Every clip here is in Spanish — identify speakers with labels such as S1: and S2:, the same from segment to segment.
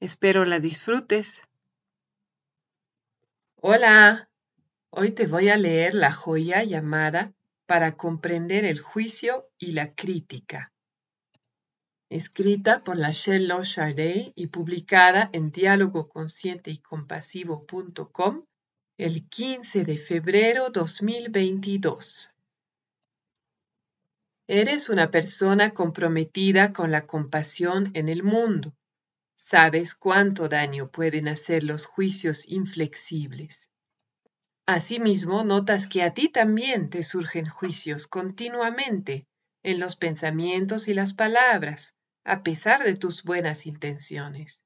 S1: Espero la disfrutes. Hola, hoy te voy a leer la joya llamada Para comprender el juicio y la crítica, escrita por la Shell Charday y publicada en diálogo consciente y compasivo.com el 15 de febrero 2022. Eres una persona comprometida con la compasión en el mundo sabes cuánto daño pueden hacer los juicios inflexibles. Asimismo, notas que a ti también te surgen juicios continuamente en los pensamientos y las palabras, a pesar de tus buenas intenciones.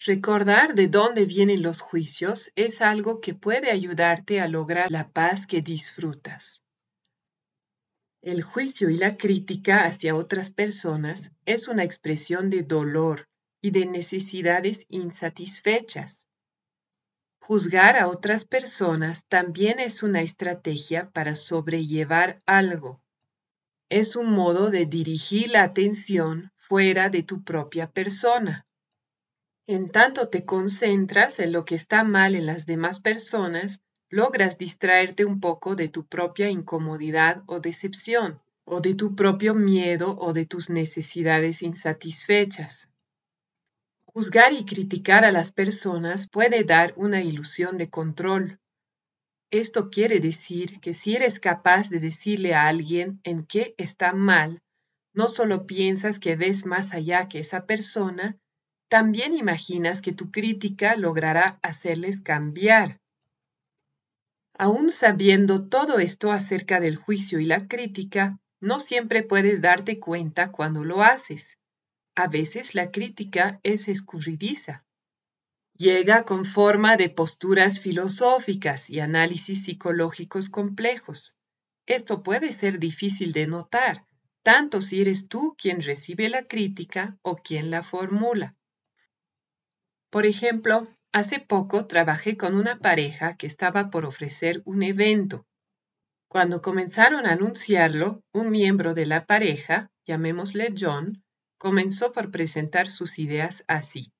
S1: Recordar de dónde vienen los juicios es algo que puede ayudarte a lograr la paz que disfrutas. El juicio y la crítica hacia otras personas es una expresión de dolor y de necesidades insatisfechas. Juzgar a otras personas también es una estrategia para sobrellevar algo. Es un modo de dirigir la atención fuera de tu propia persona. En tanto te concentras en lo que está mal en las demás personas, logras distraerte un poco de tu propia incomodidad o decepción, o de tu propio miedo o de tus necesidades insatisfechas. Juzgar y criticar a las personas puede dar una ilusión de control. Esto quiere decir que si eres capaz de decirle a alguien en qué está mal, no solo piensas que ves más allá que esa persona, también imaginas que tu crítica logrará hacerles cambiar. Aún sabiendo todo esto acerca del juicio y la crítica, no siempre puedes darte cuenta cuando lo haces. A veces la crítica es escurridiza. Llega con forma de posturas filosóficas y análisis psicológicos complejos. Esto puede ser difícil de notar, tanto si eres tú quien recibe la crítica o quien la formula. Por ejemplo, hace poco trabajé con una pareja que estaba por ofrecer un evento. Cuando comenzaron a anunciarlo, un miembro de la pareja, llamémosle John, comenzó por presentar sus ideas así.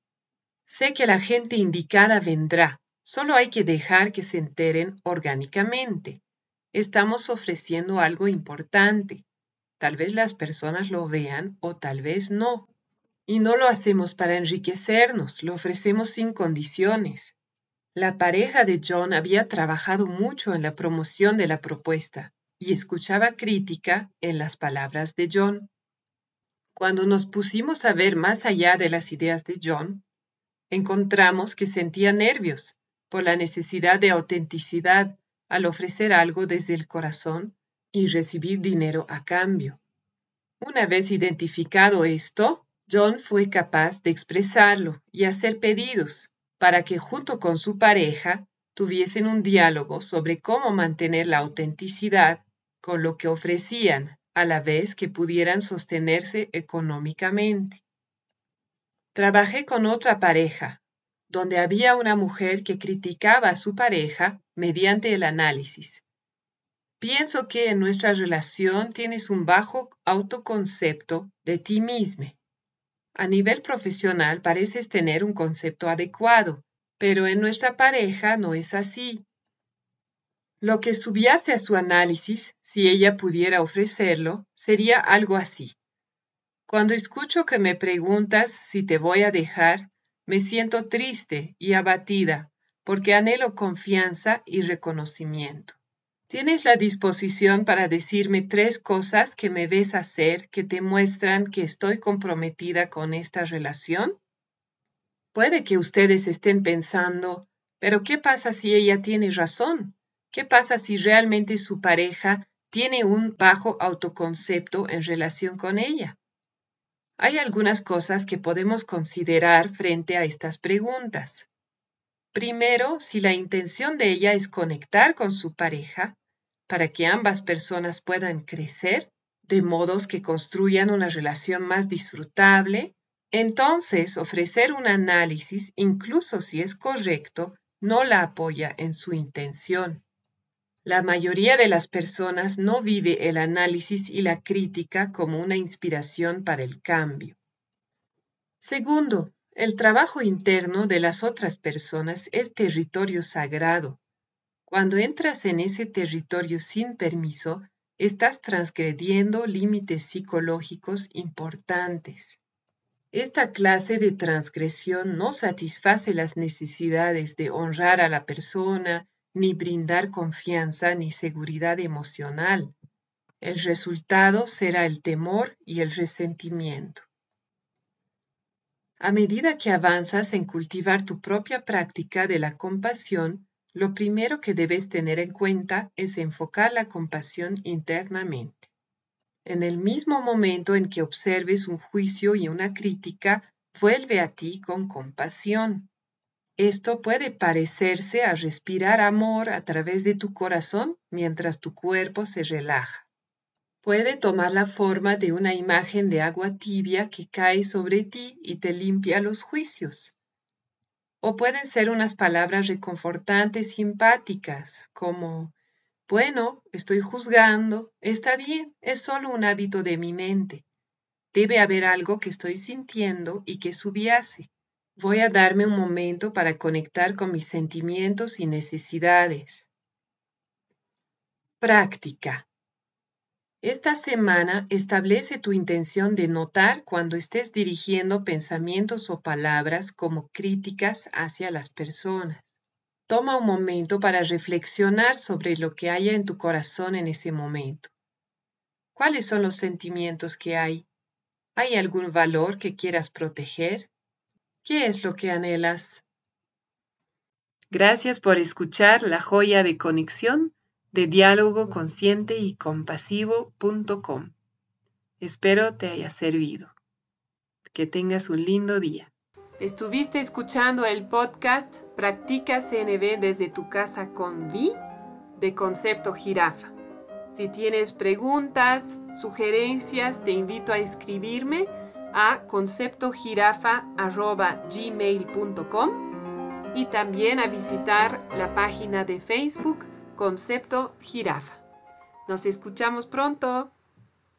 S1: Sé que la gente indicada vendrá, solo hay que dejar que se enteren orgánicamente. Estamos ofreciendo algo importante. Tal vez las personas lo vean o tal vez no. Y no lo hacemos para enriquecernos, lo ofrecemos sin condiciones. La pareja de John había trabajado mucho en la promoción de la propuesta y escuchaba crítica en las palabras de John. Cuando nos pusimos a ver más allá de las ideas de John, encontramos que sentía nervios por la necesidad de autenticidad al ofrecer algo desde el corazón y recibir dinero a cambio. Una vez identificado esto, John fue capaz de expresarlo y hacer pedidos para que junto con su pareja tuviesen un diálogo sobre cómo mantener la autenticidad con lo que ofrecían a la vez que pudieran sostenerse económicamente. Trabajé con otra pareja, donde había una mujer que criticaba a su pareja mediante el análisis. Pienso que en nuestra relación tienes un bajo autoconcepto de ti mismo. A nivel profesional pareces tener un concepto adecuado, pero en nuestra pareja no es así. Lo que subiese a su análisis, si ella pudiera ofrecerlo, sería algo así. Cuando escucho que me preguntas si te voy a dejar, me siento triste y abatida porque anhelo confianza y reconocimiento. ¿Tienes la disposición para decirme tres cosas que me ves hacer que te muestran que estoy comprometida con esta relación? Puede que ustedes estén pensando, pero ¿qué pasa si ella tiene razón? ¿Qué pasa si realmente su pareja tiene un bajo autoconcepto en relación con ella? Hay algunas cosas que podemos considerar frente a estas preguntas. Primero, si la intención de ella es conectar con su pareja para que ambas personas puedan crecer, de modos que construyan una relación más disfrutable, entonces ofrecer un análisis, incluso si es correcto, no la apoya en su intención. La mayoría de las personas no vive el análisis y la crítica como una inspiración para el cambio. Segundo, el trabajo interno de las otras personas es territorio sagrado. Cuando entras en ese territorio sin permiso, estás transgrediendo límites psicológicos importantes. Esta clase de transgresión no satisface las necesidades de honrar a la persona, ni brindar confianza ni seguridad emocional. El resultado será el temor y el resentimiento. A medida que avanzas en cultivar tu propia práctica de la compasión, lo primero que debes tener en cuenta es enfocar la compasión internamente. En el mismo momento en que observes un juicio y una crítica, vuelve a ti con compasión. Esto puede parecerse a respirar amor a través de tu corazón mientras tu cuerpo se relaja. Puede tomar la forma de una imagen de agua tibia que cae sobre ti y te limpia los juicios. O pueden ser unas palabras reconfortantes y empáticas, como, bueno, estoy juzgando, está bien, es solo un hábito de mi mente. Debe haber algo que estoy sintiendo y que subyace. Voy a darme un momento para conectar con mis sentimientos y necesidades. Práctica. Esta semana establece tu intención de notar cuando estés dirigiendo pensamientos o palabras como críticas hacia las personas. Toma un momento para reflexionar sobre lo que haya en tu corazón en ese momento. ¿Cuáles son los sentimientos que hay? ¿Hay algún valor que quieras proteger? ¿Qué es lo que anhelas? Gracias por escuchar La Joya de Conexión de diálogo consciente y compasivo.com. Espero te haya servido. Que tengas un lindo día.
S2: Estuviste escuchando el podcast Practica CNB desde tu casa con Vi de Concepto Jirafa. Si tienes preguntas, sugerencias, te invito a escribirme a conceptojirafa.gmail.com y también a visitar la página de Facebook Concepto Jirafa. Nos escuchamos pronto.